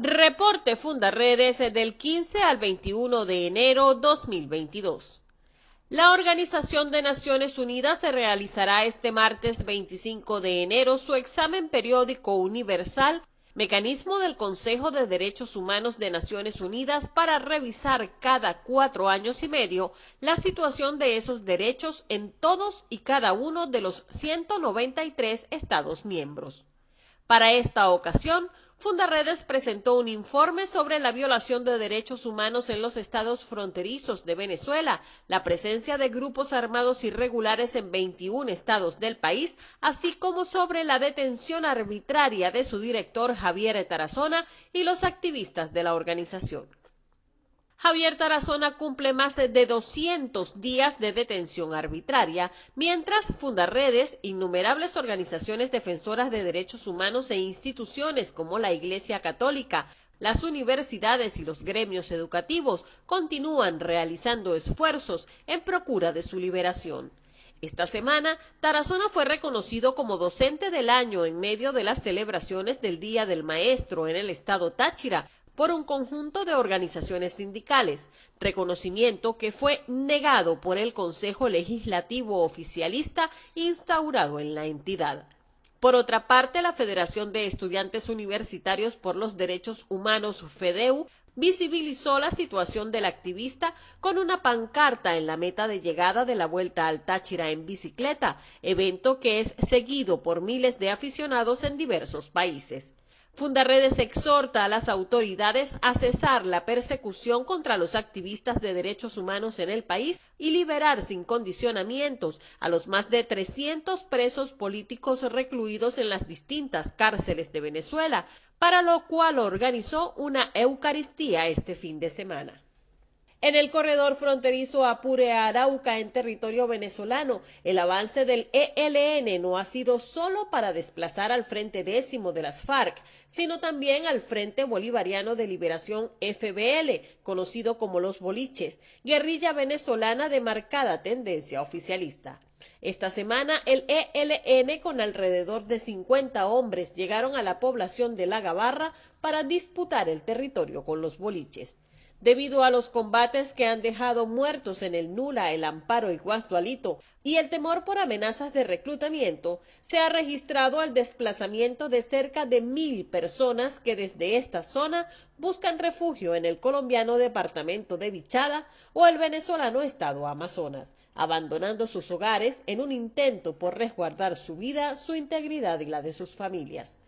Reporte Fundaredes del 15 al 21 de enero 2022. La Organización de Naciones Unidas se realizará este martes 25 de enero su examen periódico universal, mecanismo del Consejo de Derechos Humanos de Naciones Unidas para revisar cada cuatro años y medio la situación de esos derechos en todos y cada uno de los 193 Estados miembros. Para esta ocasión, Fundaredes presentó un informe sobre la violación de derechos humanos en los estados fronterizos de Venezuela, la presencia de grupos armados irregulares en 21 estados del país, así como sobre la detención arbitraria de su director Javier Tarazona y los activistas de la organización. Javier Tarazona cumple más de 200 días de detención arbitraria, mientras Fundaredes, innumerables organizaciones defensoras de derechos humanos e instituciones como la Iglesia Católica, las universidades y los gremios educativos continúan realizando esfuerzos en procura de su liberación. Esta semana, Tarazona fue reconocido como docente del año en medio de las celebraciones del Día del Maestro en el estado Táchira, por un conjunto de organizaciones sindicales, reconocimiento que fue negado por el Consejo Legislativo Oficialista instaurado en la entidad. Por otra parte, la Federación de Estudiantes Universitarios por los Derechos Humanos, FEDEU, visibilizó la situación del activista con una pancarta en la meta de llegada de la Vuelta al Táchira en bicicleta, evento que es seguido por miles de aficionados en diversos países. Fundaredes exhorta a las autoridades a cesar la persecución contra los activistas de derechos humanos en el país y liberar sin condicionamientos a los más de 300 presos políticos recluidos en las distintas cárceles de Venezuela, para lo cual organizó una Eucaristía este fin de semana. En el corredor fronterizo Apure-Arauca en territorio venezolano, el avance del ELN no ha sido solo para desplazar al Frente Décimo de las FARC, sino también al Frente Bolivariano de Liberación FBL, conocido como los Boliches, guerrilla venezolana de marcada tendencia oficialista. Esta semana el ELN con alrededor de 50 hombres llegaron a la población de La Gabarra para disputar el territorio con los boliches. Debido a los combates que han dejado muertos en el Nula, el Amparo y Guasdualito y el temor por amenazas de reclutamiento, se ha registrado el desplazamiento de cerca de mil personas que desde esta zona buscan refugio en el colombiano departamento de Vichada o el venezolano estado Amazonas, abandonando sus hogares en un intento por resguardar su vida, su integridad y la de sus familias.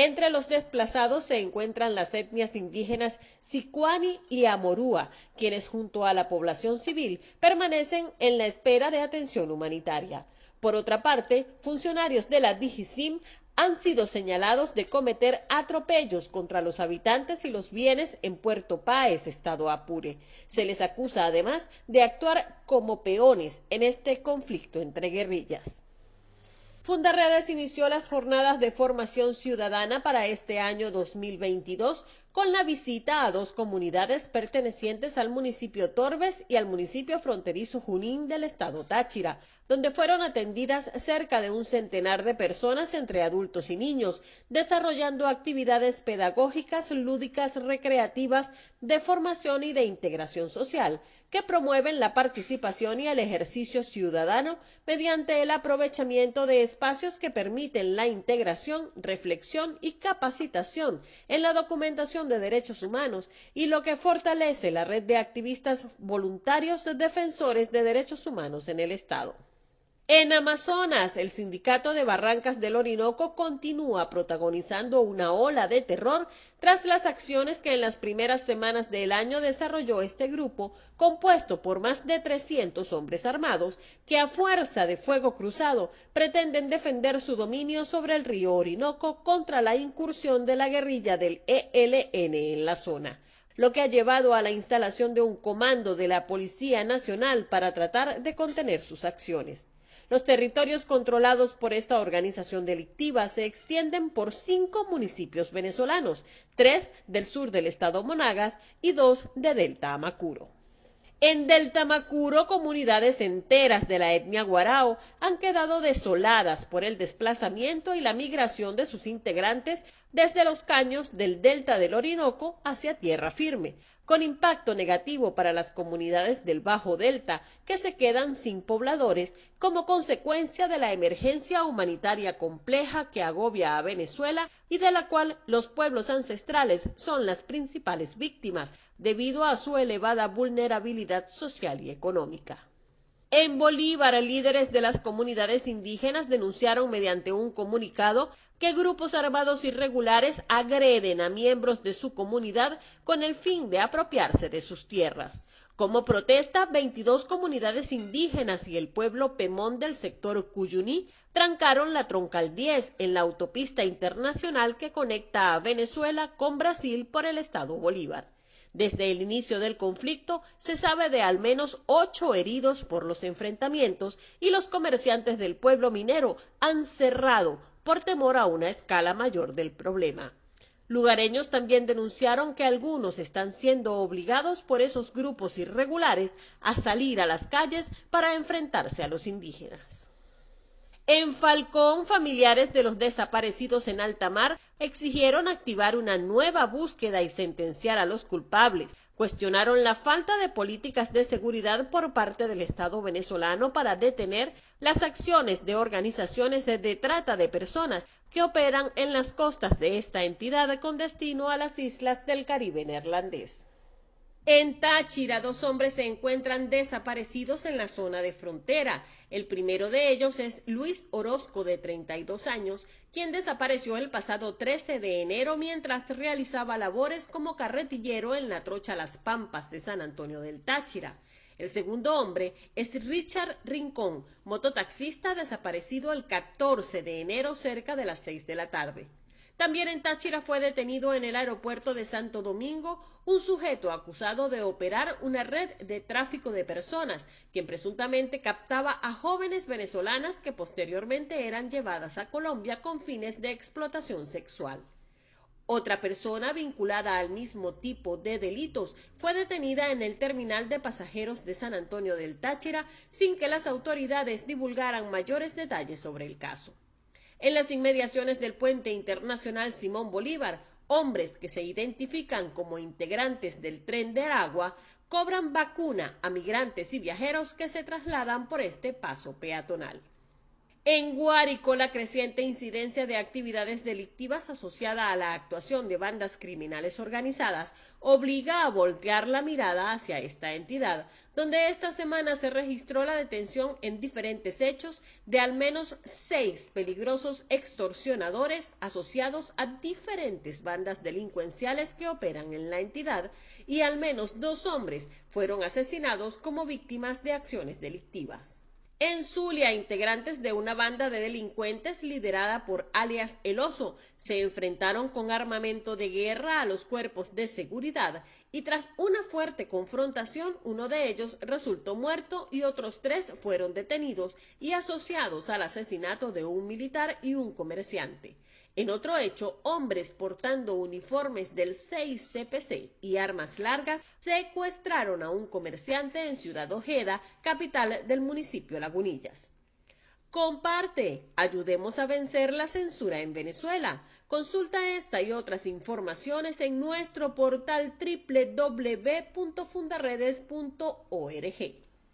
Entre los desplazados se encuentran las etnias indígenas Sicuani y Amorúa, quienes junto a la población civil permanecen en la espera de atención humanitaria. Por otra parte, funcionarios de la DIGISIM han sido señalados de cometer atropellos contra los habitantes y los bienes en Puerto Páez, estado Apure. Se les acusa además de actuar como peones en este conflicto entre guerrillas. Fundaredes inició las jornadas de formación ciudadana para este año 2022 con la visita a dos comunidades pertenecientes al municipio Torbes y al municipio fronterizo Junín del estado Táchira, donde fueron atendidas cerca de un centenar de personas entre adultos y niños, desarrollando actividades pedagógicas, lúdicas, recreativas, de formación y de integración social, que promueven la participación y el ejercicio ciudadano mediante el aprovechamiento de espacios que permiten la integración, reflexión y capacitación en la documentación de derechos humanos y lo que fortalece la red de activistas voluntarios defensores de derechos humanos en el Estado. En Amazonas, el sindicato de Barrancas del Orinoco continúa protagonizando una ola de terror tras las acciones que en las primeras semanas del año desarrolló este grupo, compuesto por más de 300 hombres armados, que a fuerza de fuego cruzado pretenden defender su dominio sobre el río Orinoco contra la incursión de la guerrilla del ELN en la zona lo que ha llevado a la instalación de un comando de la Policía Nacional para tratar de contener sus acciones. Los territorios controlados por esta organización delictiva se extienden por cinco municipios venezolanos, tres del sur del estado Monagas y dos de Delta Amacuro. En Delta Amacuro, comunidades enteras de la etnia guarao han quedado desoladas por el desplazamiento y la migración de sus integrantes desde los caños del delta del Orinoco hacia tierra firme, con impacto negativo para las comunidades del Bajo Delta, que se quedan sin pobladores como consecuencia de la emergencia humanitaria compleja que agobia a Venezuela y de la cual los pueblos ancestrales son las principales víctimas, debido a su elevada vulnerabilidad social y económica. En Bolívar, líderes de las comunidades indígenas denunciaron mediante un comunicado que grupos armados irregulares agreden a miembros de su comunidad con el fin de apropiarse de sus tierras. Como protesta, 22 comunidades indígenas y el pueblo Pemón del sector Cuyuní trancaron la Troncal 10 en la autopista internacional que conecta a Venezuela con Brasil por el estado Bolívar. Desde el inicio del conflicto se sabe de al menos ocho heridos por los enfrentamientos y los comerciantes del pueblo minero han cerrado por temor a una escala mayor del problema. Lugareños también denunciaron que algunos están siendo obligados por esos grupos irregulares a salir a las calles para enfrentarse a los indígenas. En Falcón, familiares de los desaparecidos en alta mar exigieron activar una nueva búsqueda y sentenciar a los culpables, cuestionaron la falta de políticas de seguridad por parte del Estado venezolano para detener las acciones de organizaciones de, trata de personas que operan en las costas de esta entidad con destino a las islas del Caribe neerlandés. En Táchira, dos hombres se encuentran desaparecidos en la zona de frontera. El primero de ellos es Luis Orozco, de 32 años, quien desapareció el pasado 13 de enero mientras realizaba labores como carretillero en la trocha Las Pampas de San Antonio del Táchira. El segundo hombre es Richard Rincón, mototaxista desaparecido el 14 de enero cerca de las 6 de la tarde. También en Táchira fue detenido en el aeropuerto de Santo Domingo un sujeto acusado de operar una red de tráfico de personas, quien presuntamente captaba a jóvenes venezolanas que posteriormente eran llevadas a Colombia con fines de explotación sexual. Otra persona vinculada al mismo tipo de delitos fue detenida en el terminal de pasajeros de San Antonio del Táchira sin que las autoridades divulgaran mayores detalles sobre el caso. En las inmediaciones del puente internacional Simón Bolívar, hombres que se identifican como integrantes del tren de agua cobran vacuna a migrantes y viajeros que se trasladan por este paso peatonal. En Guárico, la creciente incidencia de actividades delictivas asociada a la actuación de bandas criminales organizadas obliga a voltear la mirada hacia esta entidad, donde esta semana se registró la detención en diferentes hechos de al menos seis peligrosos extorsionadores asociados a diferentes bandas delincuenciales que operan en la entidad y al menos dos hombres fueron asesinados como víctimas de acciones delictivas. En Zulia, integrantes de una banda de delincuentes liderada por alias El Oso se enfrentaron con armamento de guerra a los cuerpos de seguridad y tras una fuerte confrontación uno de ellos resultó muerto y otros tres fueron detenidos y asociados al asesinato de un militar y un comerciante. En otro hecho, hombres portando uniformes del 6 CPC y armas largas secuestraron a un comerciante en Ciudad Ojeda, capital del municipio Lagunillas. Comparte, ayudemos a vencer la censura en Venezuela. Consulta esta y otras informaciones en nuestro portal www.fundaredes.org.